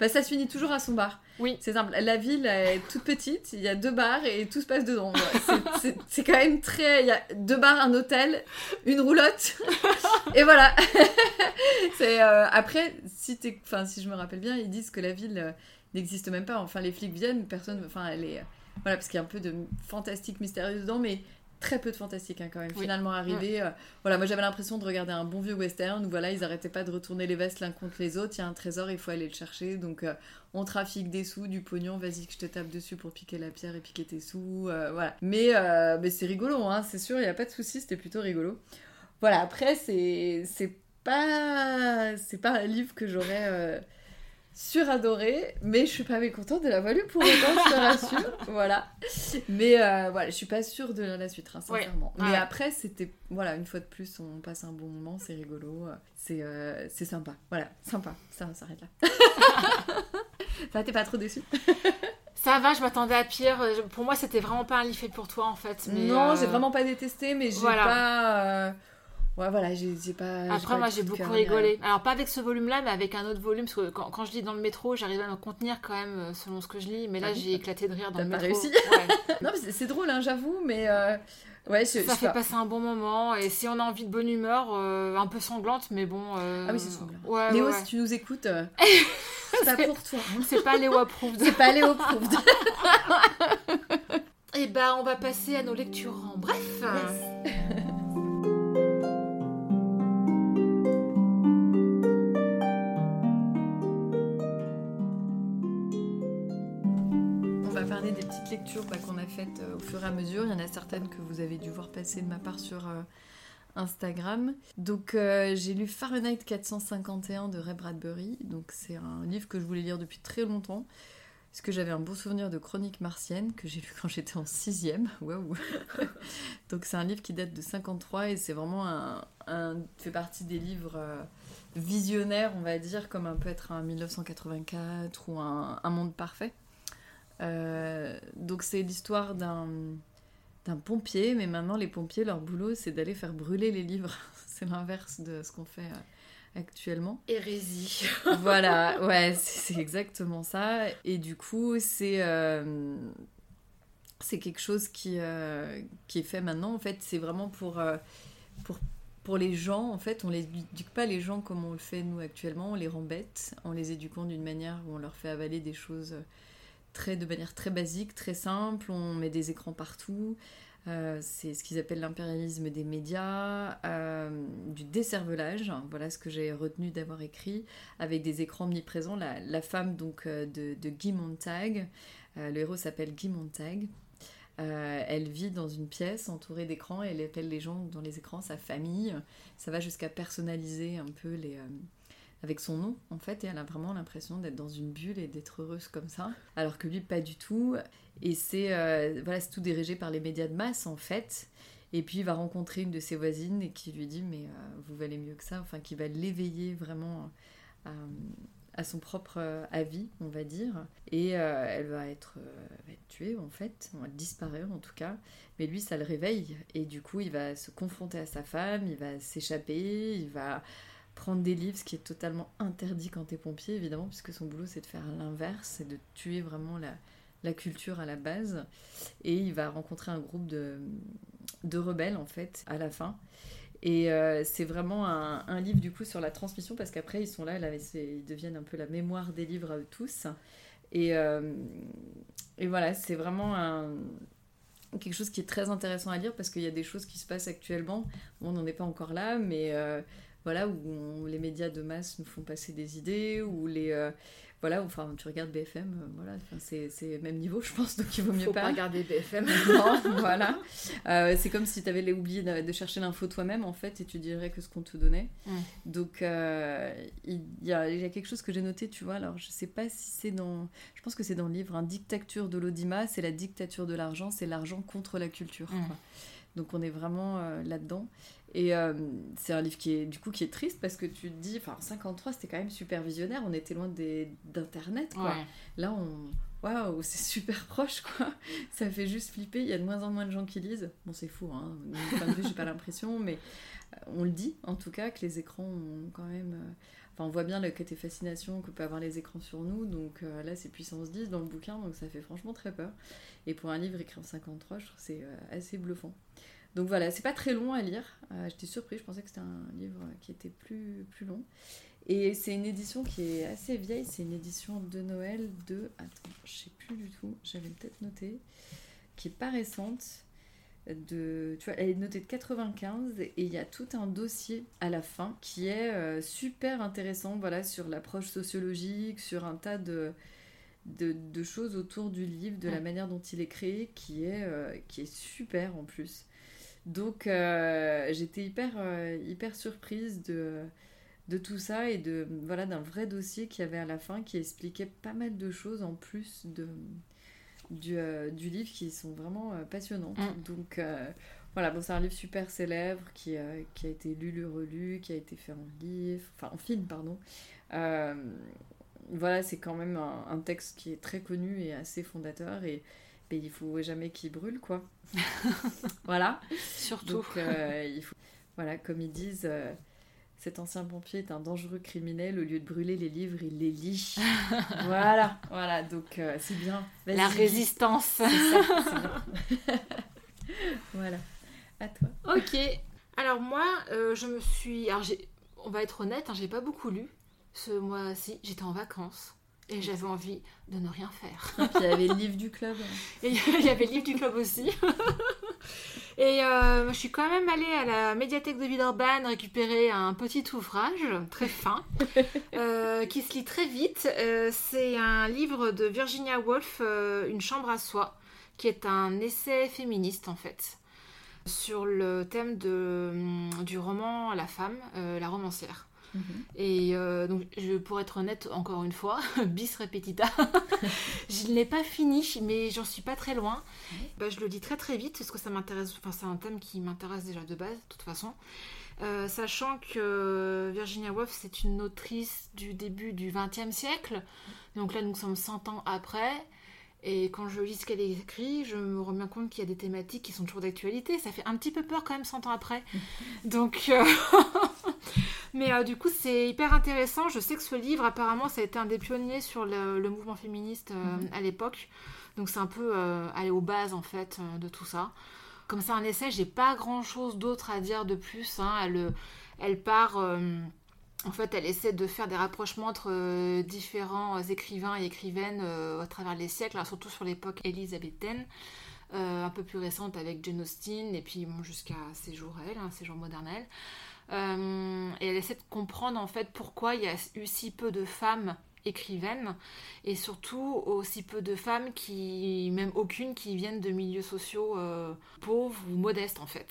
Bah, ça se finit toujours à son bar. Oui. C'est simple. La ville est toute petite, il y a deux bars et tout se passe dedans. C'est- quand même très. Il y a deux bars, un hôtel, une roulotte. et voilà. C'est, euh, Après, si, enfin, si je me rappelle bien, ils disent que la ville euh, n'existe même pas. Enfin, les flics viennent, personne. Enfin, elle est. euh, Voilà, parce qu'il y a un peu de fantastique mystérieux dedans, mais très peu de fantastique hein, quand même. Oui. Finalement, arrivé. euh, voilà, moi j'avais l'impression de regarder un bon vieux western où voilà, ils arrêtaient pas de retourner les vestes l'un contre les autres. Il y a un trésor, il faut aller le chercher. Donc euh, on trafique des sous, du pognon, vas-y que je te tape dessus pour piquer la pierre et piquer tes sous. euh, voilà. Mais, mais c'est rigolo, hein, c'est sûr, il n'y a pas de souci, c'était plutôt rigolo. Voilà, après, c'est c'est pas, c'est pas un livre que j'aurais euh, suradoré, mais je suis pas mécontente de l'avoir lu pour autant, je te rassure. Voilà. Mais euh, voilà, je suis pas sûre de la suite, hein, Ouais. sincèrement. Mais Ouais. après, c'était, voilà, une fois de plus, on passe un bon moment, c'est rigolo, euh, c'est euh, sympa. Voilà, sympa, ça s'arrête là. ça, t'es pas trop déçu Ça va, je m'attendais à pire. Pour moi, c'était vraiment pas un livre fait pour toi en fait. Mais, Non, euh, j'ai vraiment pas détesté, mais j'ai voilà. pas. Ouais, voilà, j'ai pas. Après, pas moi, j'ai beaucoup rigolé. Alors, pas avec ce volume-là, mais avec un autre volume. Parce que quand, quand je lis dans le métro, j'arrive à me contenir quand même euh, selon ce que je lis. Mais là, Ah oui j'ai éclaté de rire dans T'as le pas métro. réussi. Ouais. Non, mais c'est- drôle, hein, j'avoue, mais. euh, Ouais, je, Ça fait pas. passer un bon moment. Et si on a envie de bonne humeur, euh, un peu sanglante, mais bon. euh, Ah oui, c'est sanglant. Ouais, Léo, ouais, si tu nous écoutes, euh, c'est pas pour toi. hein. C'est pas Léo approved. C'est pas Léo Proved. Et bah, on va passer à nos lectures en bref. Petites lectures bah, qu'on a faites euh, au fur et à mesure. Il y en a certaines que vous avez dû voir passer de ma part sur euh, Instagram. Donc euh, j'ai lu Fahrenheit 451 de Ray Bradbury. Donc c'est un livre que je voulais lire depuis très longtemps. Parce que j'avais un beau souvenir de Chronique martienne que j'ai lu quand j'étais en sixième. Waouh Donc c'est un livre qui date de 53 et c'est vraiment un, fait partie des livres euh, visionnaires, on va dire, comme un peut être un 1984 ou un Monde parfait. Euh, donc c'est l'histoire d'un d'un pompier, mais maintenant les pompiers, leur boulot, c'est d'aller faire brûler les livres. c'est l'inverse de ce qu'on fait euh, actuellement. Hérésie. voilà, ouais, c'est c'est exactement ça. Et du coup, c'est euh, c'est quelque chose qui, euh, qui est fait maintenant. En fait, c'est vraiment pour, euh, pour, pour les gens. En fait, on les éduque pas les gens comme on le fait nous actuellement. On les rend bêtes en les éduquant d'une manière où on leur fait avaler des choses très, de manière très basique, très simple. On met des écrans partout. Euh, c'est ce qu'ils appellent l'impérialisme des médias, euh, du décervelage, voilà ce que j'ai retenu d'avoir écrit, avec des écrans omniprésents. La, la femme donc euh, de, de Guy Montag, le héros s'appelle Guy Montag. Elle vit dans une pièce entourée d'écrans et elle appelle les gens dans les écrans sa famille. Ça va jusqu'à personnaliser un peu les, avec son nom en fait et elle a vraiment l'impression d'être dans une bulle et d'être heureuse comme ça. Alors que lui pas du tout. Et c'est euh, voilà c'est tout dirigé par les médias de masse en fait. Et puis il va rencontrer une de ses voisines et qui lui dit mais euh, vous valez mieux que ça. Enfin qui va l'éveiller vraiment à, son propre euh, avis on va dire. Et elle va être, va être tuée en fait. Elle va disparaître en tout cas. Mais lui ça le réveille. Et du coup il va se confronter à sa femme il va s'échapper il va prendre des livres, ce qui est totalement interdit quand t'es pompier, évidemment, puisque son boulot c'est de faire l'inverse, c'est de tuer vraiment la, la culture à la base. Et il va rencontrer un groupe de, de rebelles, en fait, à la fin. Et euh, c'est vraiment un, un livre, du coup, sur la transmission, parce qu'après, ils sont là, ils deviennent un peu la mémoire des livres à eux tous. Et, euh, et voilà, c'est vraiment quelque chose qui est très intéressant à lire parce qu'il y a des choses qui se passent actuellement. Bon, on n'en est pas encore là, mais euh, voilà, où on- les médias de masse nous font passer des idées, ou les. euh, voilà, enfin, tu regardes BFM, euh, voilà, c'est même niveau, je pense, donc il vaut mieux Faut pas. pas regarder BFM. Non, voilà. Euh, c'est comme si tu avais oublié de, de chercher l'info toi-même, en fait, et tu dirais que ce qu'on te donnait. Mm. Donc, euh, il y, a, il y a quelque chose que j'ai noté, tu vois. Alors, je sais pas si c'est dans. Je pense que c'est dans le livre, un Dictature de l'Audima, c'est la dictature de l'argent, c'est l'argent contre la culture. Mm. quoi. Donc, on est vraiment là-dedans. Et euh, c'est un livre qui est, du coup, qui est triste parce que tu te dis, enfin, en 53, c'était quand même super visionnaire, on était loin d'Internet, quoi. Ouais. Là, on. Waouh, c'est super proche, quoi. Ça fait juste flipper. Il y a de moins en moins de gens qui lisent. Bon, c'est fou, hein. De mon point de vue, j'ai pas l'impression, mais euh, on le dit, en tout cas, que les écrans ont quand même. euh, on voit bien le côté fascination que peut avoir les écrans sur nous, donc euh, là c'est puissance 10 dans le bouquin, donc ça fait franchement très peur. Et pour un livre écrit en 53, je trouve que c'est assez bluffant. Donc voilà, c'est pas très long à lire. Euh, j'étais surprise, je pensais que c'était un livre qui était plus, plus long. Et c'est une édition qui est assez vieille, c'est une édition de Noël de. Attends, je sais plus du tout, j'avais peut-être noté, qui est pas récente de, tu vois, elle est notée de 95 et il y a tout un dossier à la fin qui est euh, super intéressant, voilà, sur l'approche sociologique, sur un tas de, de, choses autour du livre, de la manière dont il est créé, qui est, euh, qui est super en plus. Donc euh, j'étais hyper, hyper surprise de, de tout ça et de voilà d'un vrai dossier qu'il y avait à la fin qui expliquait pas mal de choses en plus de du, euh, du livre qui sont vraiment euh, passionnantes. Mm. Donc euh, voilà, bon, c'est un livre super célèbre qui, qui a été lu, lu, relu, qui a été fait en livre, enfin en film, pardon. voilà, c'est quand même un, texte qui est très connu et assez fondateur et ben, il faut jamais qu'il brûle, quoi. voilà. Surtout. Donc, il faut, voilà, comme ils disent, cet ancien pompier est un dangereux criminel. Au lieu de brûler les livres, il les lit. voilà, voilà. Donc euh, c'est bien. La résistance. Ça, voilà. À toi. Ok. Alors moi, euh, je me suis. Alors on va être honnête, hein, j'ai pas beaucoup lu ce mois-ci. J'étais en vacances. Et j'avais envie de ne rien faire. Et puis il y avait le livre du club. Et il y avait le livre du club aussi. Et euh, je suis quand même allée à la médiathèque de Villeurbanne récupérer un petit ouvrage très fin euh, qui se lit très vite. Euh, c'est un livre de Virginia Woolf, Une chambre à soi, qui est un essai féministe en fait sur le thème de, du roman La femme, la romancière. Mhm. Et euh, donc, je, pour être honnête, encore une fois, bis repetita, je ne l'ai pas fini, mais j'en suis pas très loin. Bah, je le dis très très vite parce que ça m'intéresse, enfin, c'est un thème qui m'intéresse déjà de base, de toute façon. Euh, sachant que Virginia Woolf, c'est une autrice du début du XXe siècle. Donc là, nous sommes 100 ans après. Et quand je lis ce qu'elle écrit, je me rends bien compte qu'il y a des thématiques qui sont toujours d'actualité. Ça fait un petit peu peur quand même 100 ans après. Donc, euh, mais euh, du coup, c'est hyper intéressant. Je sais que ce livre, apparemment, ça a été un des pionniers sur le, mouvement féministe euh, mhm. à l'époque. Donc, c'est un peu aller aux bases, en fait, de tout ça. Comme ça, un essai, j'ai pas grand chose d'autre à dire de plus. Hein. Elle, elle part en fait, elle essaie de faire des rapprochements entre euh, différents écrivains et écrivaines euh, à travers les siècles, surtout sur l'époque élisabéthaine, euh, un peu plus récente avec Jane Austen, et puis jusqu'à ses jours, elle, hein, ses jours modernels. et elle essaie de comprendre en fait pourquoi il y a eu si peu de femmes écrivaines et surtout aussi peu de femmes qui, même aucune, qui viennent de milieux sociaux pauvres ou modestes en fait,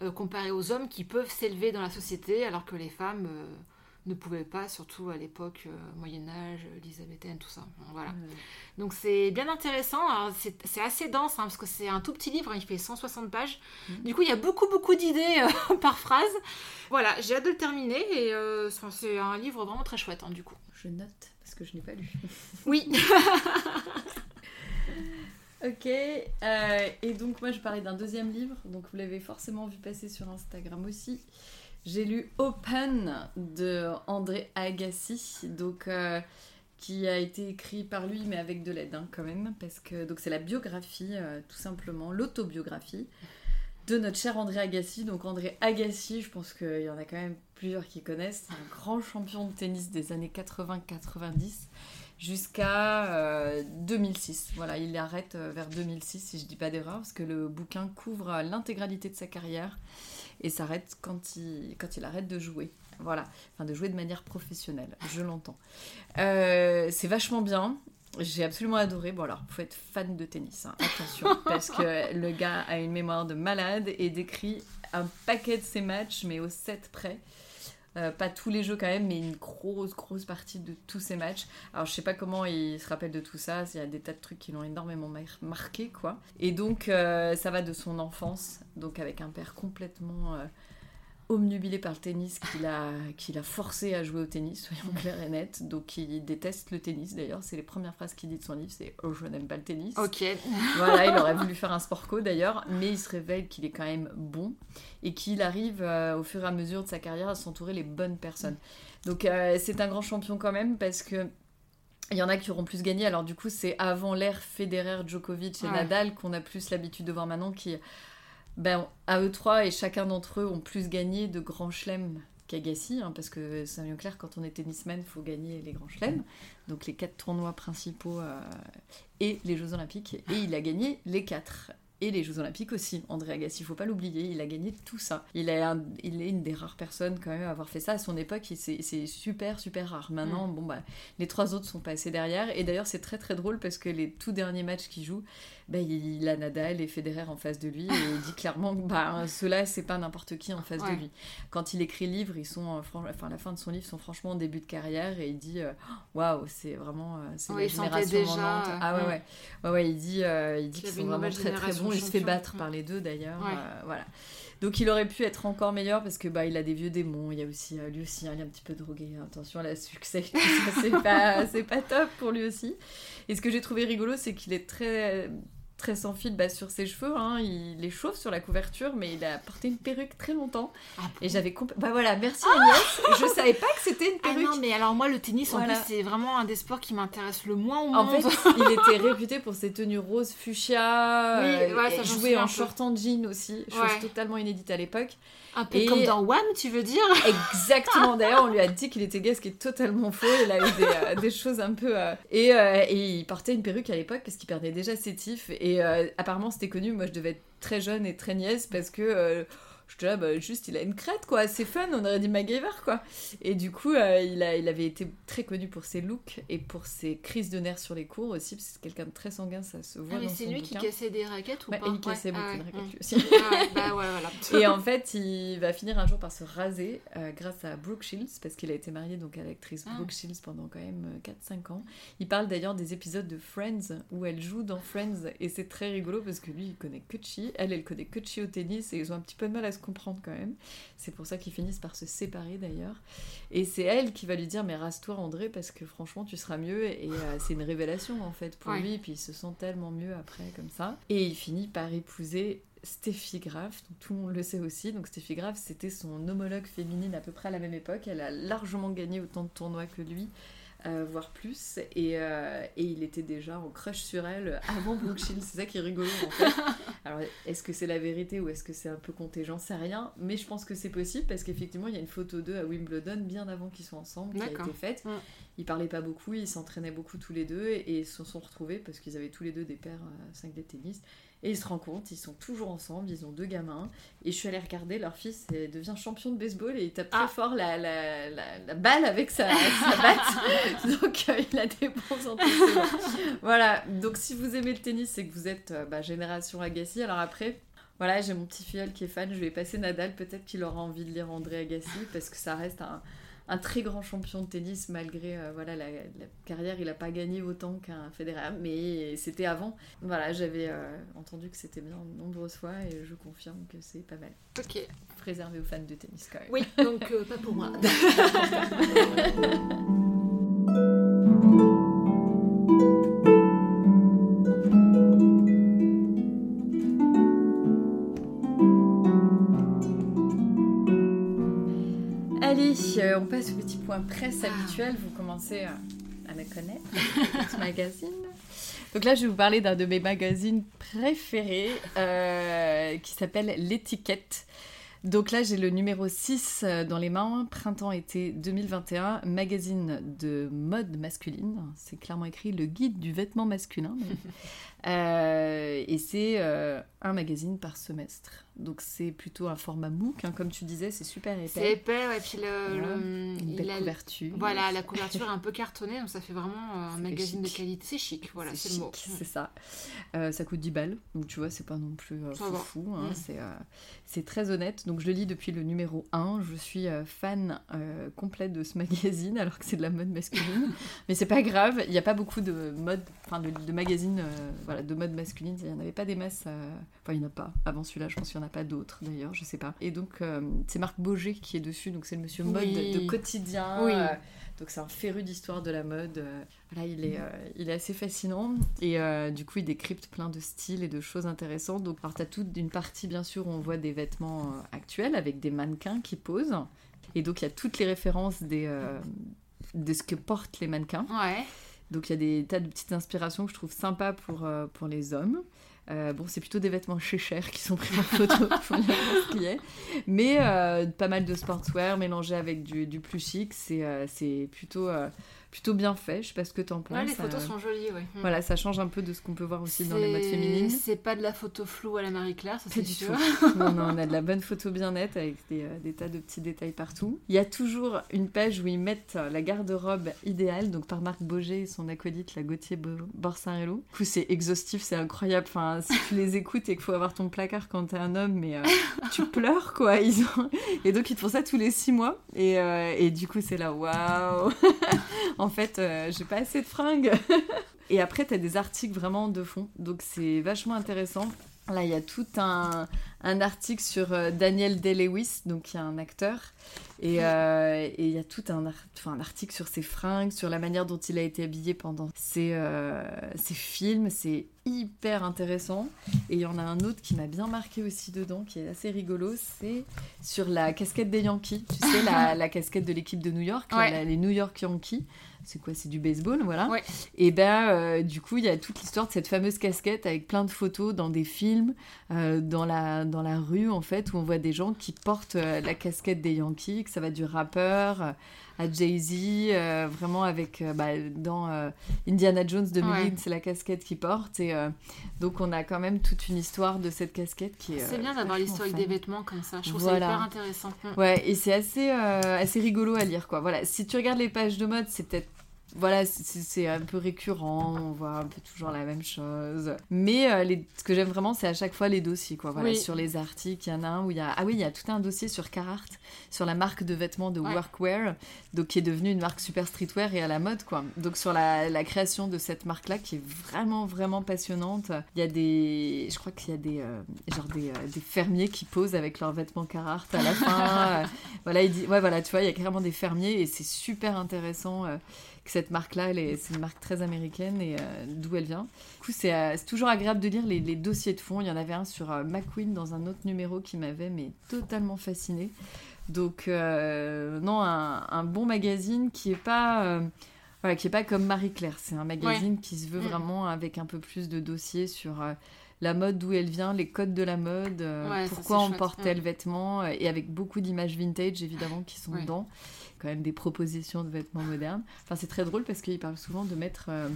mm-hmm. comparé aux hommes qui peuvent s'élever dans la société alors que les femmes ne pouvaient pas, surtout à l'époque euh, Moyen Âge, élisabéthaine, tout ça. Voilà. Donc c'est bien intéressant. C'est assez dense hein, parce que c'est un tout petit livre, hein, il fait 160 pages. Mm. Du coup, il y a beaucoup beaucoup d'idées euh, par phrase. Voilà, j'ai hâte de le terminer et euh, c'est un livre vraiment très chouette hein, du coup. Je note parce que je n'ai pas lu. oui. Ok, et donc moi je parlais d'un deuxième livre, donc vous l'avez forcément vu passer sur Instagram aussi. J'ai lu Open de André Agassi, donc euh, qui a été écrit par lui, mais avec de l'aide hein, quand même, parce que donc c'est la biographie, euh, tout simplement, l'autobiographie de notre cher André Agassi. Donc André Agassi, je pense qu'il y en a quand même plusieurs qui connaissent, c'est un grand champion de tennis des années 80-90 jusqu'à 2006. Euh, voilà, il arrête vers 2006 si je dis pas d'erreur, parce que le bouquin couvre l'intégralité de sa carrière et s'arrête quand il, quand il arrête de jouer. Voilà, enfin de jouer de manière professionnelle, je l'entends. Euh, c'est vachement bien. J'ai absolument adoré. Bon alors, faut être fan de tennis, hein. attention, parce que le gars a une mémoire de malade et décrit un paquet de ses matchs, mais au 7 près. Euh, pas tous les jeux quand même, mais une grosse, grosse partie de tous ces matchs. Alors je sais pas comment il se rappelle de tout ça, il y a des tas de trucs qui l'ont énormément marqué, quoi. Et donc euh, ça va de son enfance, donc avec un père complètement... Euh, omnubilé par le tennis qu'il a, qu'il a forcé à jouer au tennis, soyons clairs et nets. Donc il déteste le tennis d'ailleurs. C'est les premières phrases qu'il dit de son livre, c'est Oh, je n'aime pas le tennis. Ok. Voilà, il aurait voulu faire un sport co d'ailleurs, mais il se révèle qu'il est quand même bon et qu'il arrive euh, au fur et à mesure de sa carrière à s'entourer les bonnes personnes. Donc euh, c'est un grand champion quand même parce que il y en a qui auront plus gagné. Alors du coup, c'est avant l'ère Federer, Djokovic et Ouais. Nadal qu'on a plus l'habitude de voir maintenant qui, ben, à eux trois et chacun d'entre eux ont plus gagné de grands chelems qu'Agassi, hein, parce que bien clair, quand on est tennisman, il faut gagner les grands chelems, donc les quatre tournois principaux euh, et les Jeux Olympiques. Et il a gagné les quatre. Et les Jeux Olympiques aussi, André Agassi, il faut pas l'oublier, il a gagné tout ça. Il, est un- il est une des rares personnes quand même à avoir fait ça à son époque, c'est super super rare. Maintenant, bon bah, les trois autres sont passés derrière, et d'ailleurs c'est très très drôle parce que les tout derniers matchs qu'il joue, bah, il a Nadal et Federer en face de lui, et il dit clairement que bah, ceux-là c'est pas n'importe qui en face Ouais. de lui. Quand il écrit livre, ils sont, euh, enfin la fin de son livre sont franchement en début de carrière, et il dit euh, waouh, c'est vraiment euh, c'est Oui, la génération déjà, euh, Ah ouais ouais, ouais, ouais, il dit, euh, il dit qu'ils sont vraiment très très bons. Il se fait battre par les deux d'ailleurs. Ouais. euh, voilà. Donc il aurait pu être encore meilleur parce que bah il a des vieux démons. Il y a aussi lui aussi, hein, il est un petit peu drogué. Attention à la succès, c'est pas c'est pas top pour lui aussi. Et ce que j'ai trouvé rigolo, c'est qu'il est très très sans fil bah, sur ses cheveux. hein. Il est chauve sur la couverture, mais il a porté une perruque très longtemps. Ah Et j'avais compl- bah voilà, merci Agnès. Je savais pas que c'était une Ah perruque. non, mais alors moi, le tennis, en plus, c'est vraiment un des sports qui m'intéresse le moins au En monde. fait, il était réputé pour ses tenues roses fuchsia, Oui, euh, ouais, ça, jouer en peu. short en jean aussi, chose Ouais. totalement inédite à l'époque. Un peu Et- comme dans Wham, tu veux dire Exactement, d'ailleurs on lui a dit qu'il était gay, ce qui est totalement faux, il a eu des, euh, des choses un peu... euh, Et, euh, et il portait une perruque à l'époque parce qu'il perdait déjà ses tifs, et apparemment c'était connu, moi je devais être très jeune et très nièce parce que... euh, je te là, bah, juste, il a une crête, quoi. C'est fun, on aurait dit MacGyver, quoi. Et du coup, euh, il, a, il avait été très connu pour ses looks et pour ses crises de nerfs sur les cours aussi, parce que c'est quelqu'un de très sanguin, ça se voit Ah, mais c'est lui qui cassait des raquettes ou Ouais, pas et il cassait Ouais, beaucoup ah de raquettes lui aussi. Ah bah ouais, voilà. Et en fait, il va finir un jour par se raser euh, grâce à Brooke Shields, parce qu'il a été marié donc à l'actrice Ah. Brooke Shields pendant quand même euh, 4-5 ans. Il parle d'ailleurs des épisodes de Friends où elle joue dans Friends, et c'est très rigolo parce que lui, il connaît que Chi, elle, elle connaît que Chi au tennis, et ils ont un petit peu de mal à se comprendre quand même. C'est pour ça qu'ils finissent par se séparer d'ailleurs. Et c'est elle qui va lui dire Mais rase-toi, André, parce que franchement, tu seras mieux. Et euh, c'est une révélation en fait pour Ouais. lui, et puis il se sent tellement mieux après, comme ça. Et il finit par épouser Steffi Graf, donc tout le monde le sait aussi. Donc Steffi Graf, c'était son homologue féminine à peu près à la même époque. Elle a largement gagné autant de tournois que lui. Euh, voire plus, et, euh, et il était déjà en crush sur elle avant Brooke Shields, c'est ça qui est rigolo en fait. Alors est-ce que c'est la vérité ou est-ce que c'est un peu compté, j'en sais rien, mais je pense que c'est possible parce qu'effectivement il y a une photo d'eux à Wimbledon bien avant qu'ils soient ensemble qui a été faite. Mm. Ils parlaient pas beaucoup, ils s'entraînaient beaucoup tous les deux et ils se sont retrouvés parce qu'ils avaient tous les deux des paires 5 de tennis. Et ils se rencontrent, ils sont toujours ensemble, ils ont deux gamins. Et je suis allée regarder, leur fils devient champion de baseball et il tape très Ah. fort la, la, la, la balle avec sa, sa batte. donc euh, il a des bons antécédents. voilà, donc si vous aimez le tennis, c'est que vous êtes euh, bah, génération Agassi. Alors après, voilà, j'ai mon petit filleul qui est fan, je vais passer Nadal, peut-être qu'il aura envie de lire André Agassi parce que ça reste un, un très grand champion de tennis malgré euh, voilà la, la carrière, il n'a pas gagné autant qu'un Federer, mais c'était avant. Voilà, j'avais euh, entendu que c'était bien de nombreuses fois et je confirme que c'est pas mal. Ok. Réservé aux fans de tennis quand même. Oui, donc euh, pas pour moi. Euh, on passe au petit point presse habituel. Vous commencez à me connaître, ce magazine. Donc là, je vais vous parler d'un de mes magazines préférés euh, qui s'appelle L'étiquette. Donc là, j'ai le numéro 6 euh, dans les mains, printemps-été 2021, magazine de mode masculine. C'est clairement écrit le guide du vêtement masculin. Euh, et c'est euh, un magazine par semestre. Donc c'est plutôt un format MOOC, hein, comme tu disais, c'est super C'est épais. épais, ouais, puis le, Voilà. le- Une il belle a- couverture. Voilà, la couverture est un peu cartonnée, donc ça fait vraiment un magazine de qualité. C'est chic, voilà, c'est le mot. C'est ça. Euh, ça coûte 10 balles, donc tu vois, c'est pas non plus fou, hein, Mm. c'est, très honnête. Donc je le lis depuis le numéro 1. Je suis fan complet de ce magazine, alors que c'est de la mode masculine. Mais c'est pas grave, il n'y a pas beaucoup de mode, enfin de, de magazines euh, voilà, de mode masculine. Il n'y en avait pas des masses. euh, Enfin, il n'y en a pas. Avant celui-là, je pense qu'il n'y en a pas d'autres d'ailleurs, je sais pas. Et donc, euh, c'est Marc Boger qui est dessus. Donc c'est le monsieur mode Oui. de quotidien. Oui. euh, donc c'est un féru d'histoire de la mode. voilà, il est, il est assez fascinant. Et du coup, il décrypte plein de styles et de choses intéressantes. Donc, alors, tu as toute une partie, bien sûr, où on voit des vêtements actuels avec des mannequins qui posent. Et donc, il y a toutes les références des, de ce que portent les mannequins. Ouais. Donc, il y a des tas de petites inspirations que je trouve sympas pour, euh, pour les hommes. Euh, bon, c'est plutôt des vêtements chez Cher qui sont pris en photo, voir ce. Mais euh, pas mal de sportswear mélangé avec du, du plus chic, c'est plutôt, plutôt bien fait. Je sais pas ce que t'en penses. Ouais, les photos euh, sont jolies, ouais. Mm. Voilà, ça change un peu de ce qu'on peut voir aussi dans les modes féminines. C'est pas de la photo floue à la Marie-Claire, ça Pas c'est du sûr. tout. Non, non, on a de la bonne photo bien nette avec des, euh, des tas de petits détails partout. Il y a toujours une page où ils mettent euh, la garde-robe idéale, donc par Marc Boger et son acolyte, la Gauthier Bo- Borsarello. Du coup, c'est exhaustif, c'est incroyable. Enfin, si tu les écoutes et qu'il faut avoir ton placard quand t'es un homme, mais euh, tu pleures, quoi. Ils ont... Et donc, ils te font ça tous les six mois. Et, et du coup, c'est là, waouh En fait, euh, j'ai pas assez de fringues. Et après, tu as des articles vraiment de fond. Donc, c'est vachement intéressant. Là, il y a tout un, un article sur euh, Daniel Day-Lewis, donc il y a un acteur. Et euh, et il y a tout un, enfin, un article sur ses fringues, sur la manière dont il a été habillé pendant ses, euh, ses films. C'est hyper intéressant. Et il y en a un autre qui m'a bien marqué aussi dedans, qui est assez rigolo. C'est sur la casquette des Yankees. Tu sais, la, la casquette de l'équipe de New York, là, Ouais. la- les New York Yankees. C'est quoi C'est du baseball, voilà. Ouais. Et ben, euh, du coup, il y a toute l'histoire de cette fameuse casquette avec plein de photos dans des films, dans, la, dans la rue, en fait, où on voit des gens qui portent euh, la casquette des Yankees, que ça va du rappeur euh, à Jay-Z, euh, vraiment avec, euh, bah, dans euh, Indiana Jones de Ouais. c'est la casquette qu'il porte. Et donc, on a quand même toute une histoire de cette casquette qui est. C'est bien d'avoir l'historique des vêtements comme ça. Je trouve Voilà. ça hyper intéressant. Ouais, et c'est assez, assez rigolo à lire, quoi. Voilà, si tu regardes les pages de mode, c'est peut-être... Voilà, c'est- un peu récurrent, on voit un peu toujours la même chose. Mais euh, les- ce que j'aime vraiment, c'est à chaque fois les dossiers, quoi. Voilà, Oui. sur les articles, il y en a un où il y a... Ah oui, il y a tout un dossier sur Carhartt, sur la marque de vêtements de Ouais. workwear, donc qui est devenue une marque super streetwear et à la mode, quoi. Donc sur la, la création de cette marque-là, qui est vraiment, vraiment passionnante. Il y a des... Je crois qu'il y a des... euh, genre des, euh, des fermiers qui posent avec leurs vêtements Carhartt à la fin. voilà, il dit, ouais, voilà, tu vois, il y a carrément des fermiers et c'est super intéressant que cette marque-là, c'est une marque très américaine et euh, d'où elle vient. Du coup, c'est euh, toujours agréable de lire les, les dossiers de fond. Il y en avait un sur euh, McQueen dans un autre numéro qui m'avait mais totalement fasciné. Donc, non, un, un bon magazine qui est pas. voilà, qui est pas comme Marie-Claire. C'est un magazine qui se veut Mm. vraiment avec un peu plus de dossiers sur la mode, d'où elle vient, les codes de la mode, euh, Ouais, pourquoi on chouette. porte Mm. tel vêtement, euh, et avec beaucoup d'images vintage évidemment qui sont Ouais. dedans. Quand même des propositions de vêtements modernes. Enfin, c'est très drôle parce qu'il parle souvent de mettre euh,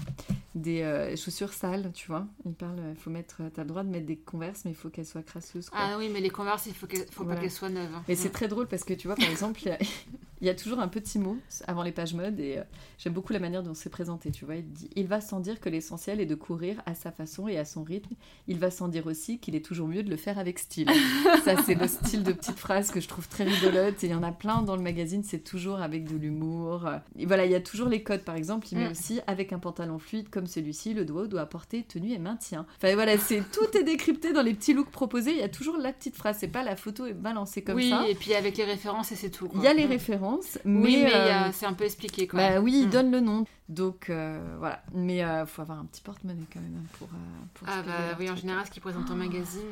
des euh, chaussures sales, tu vois. Il parle, il faut mettre, t'as le droit de mettre des converses, mais il faut qu'elles soient crasseuses. Quoi. Ah oui, mais les Converse, il faut, faut Voilà. pas qu'elles soient neuves. hein. Mais c'est Mm. très drôle parce que tu vois, par exemple, il y a- toujours un petit mot avant les pages mode et euh, j'aime beaucoup la manière dont c'est présenté. Tu vois, il dit Il va sans dire que l'essentiel est de courir à sa façon et à son rythme. Il va sans dire aussi qu'il est toujours mieux de le faire avec style. Ça, c'est le style de petite phrase que je trouve très rigolote et il y en a plein dans le magazine, c'est toujours avec de l'humour. Et voilà, il y a toujours les codes par exemple. Il met Mm. aussi avec un pantalon fluide comme celui-ci, le doigt doit porter tenue et maintien. Enfin voilà, c'est tout est décrypté dans les petits looks proposés. Il y a toujours la petite phrase, c'est pas la photo est balancée comme oui, ça. et puis avec les références et c'est tout. Il y a les Mm. références, mais, Oui, mais euh, a- c'est un peu expliqué quoi. bah oui, il Mm. donne le nom. Donc euh, voilà, mais il faut avoir un petit porte-monnaie quand même hein, pour. euh, pour Ah bah oui, en général, ce qu'ils présentent en magazine.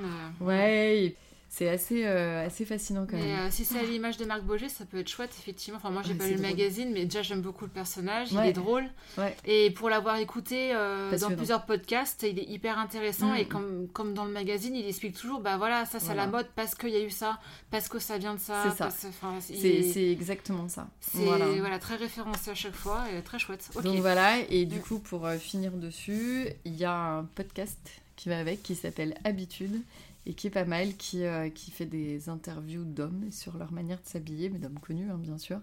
euh, Ouais, et c'est assez, euh, assez fascinant quand Mais même. euh, si c'est à l'image de Marc Boger, ça peut être chouette, effectivement. Enfin, moi, j'ai Ouais, pas lu le drôle. magazine, mais déjà, j'aime beaucoup le personnage. Ouais. Il est drôle. Ouais. Et pour l'avoir écouté euh, dans plusieurs podcasts, il est hyper intéressant. Mm. Et comme, comme dans le magazine, il explique toujours bah voilà, ça, c'est Voilà. la mode parce qu'il y a eu ça, parce que ça vient de ça. C'est ça. enfin, C'est est- c'est exactement ça. c'est Voilà. voilà. très référencé à chaque fois et très chouette. Donc voilà, et du Mm. coup, pour euh, finir dessus, il y a un podcast qui va avec qui s'appelle Habitude et qui est pas mal, qui, euh, qui fait des interviews d'hommes sur leur manière de s'habiller, mais d'hommes connus, hein, bien sûr.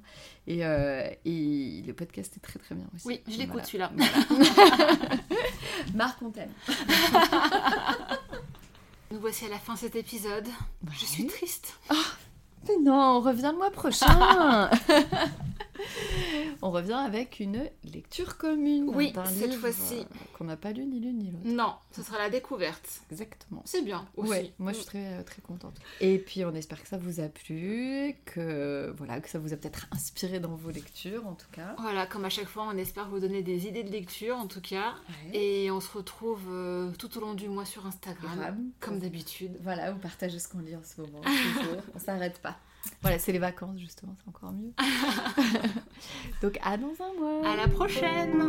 Et, euh, et le podcast est très très bien aussi. Oui, je l'écoute Voilà. celui-là. Marc, on t'aime. Nous voici à la fin de cet épisode. Je suis triste. non, on revient le mois prochain. on revient avec une lecture commune. Oui, d'un cette fois-ci. Qu'on n'a pas lu ni l'une ni l'autre. Non, ce sera la découverte. Exactement. C'est bien aussi. Ouais, moi je suis très, euh, très contente. Et puis on espère que ça vous a plu, que voilà, que ça vous a peut-être inspiré dans vos lectures en tout cas. Voilà, comme à chaque fois, on espère vous donner des idées de lecture en tout cas. Et Et on se retrouve euh, tout au long du mois sur Instagram, comme d'habitude. Voilà, vous partagez ce qu'on lit en ce moment. on s'arrête pas. Voilà, c'est les vacances justement, c'est encore mieux. Donc à dans un mois. À la prochaine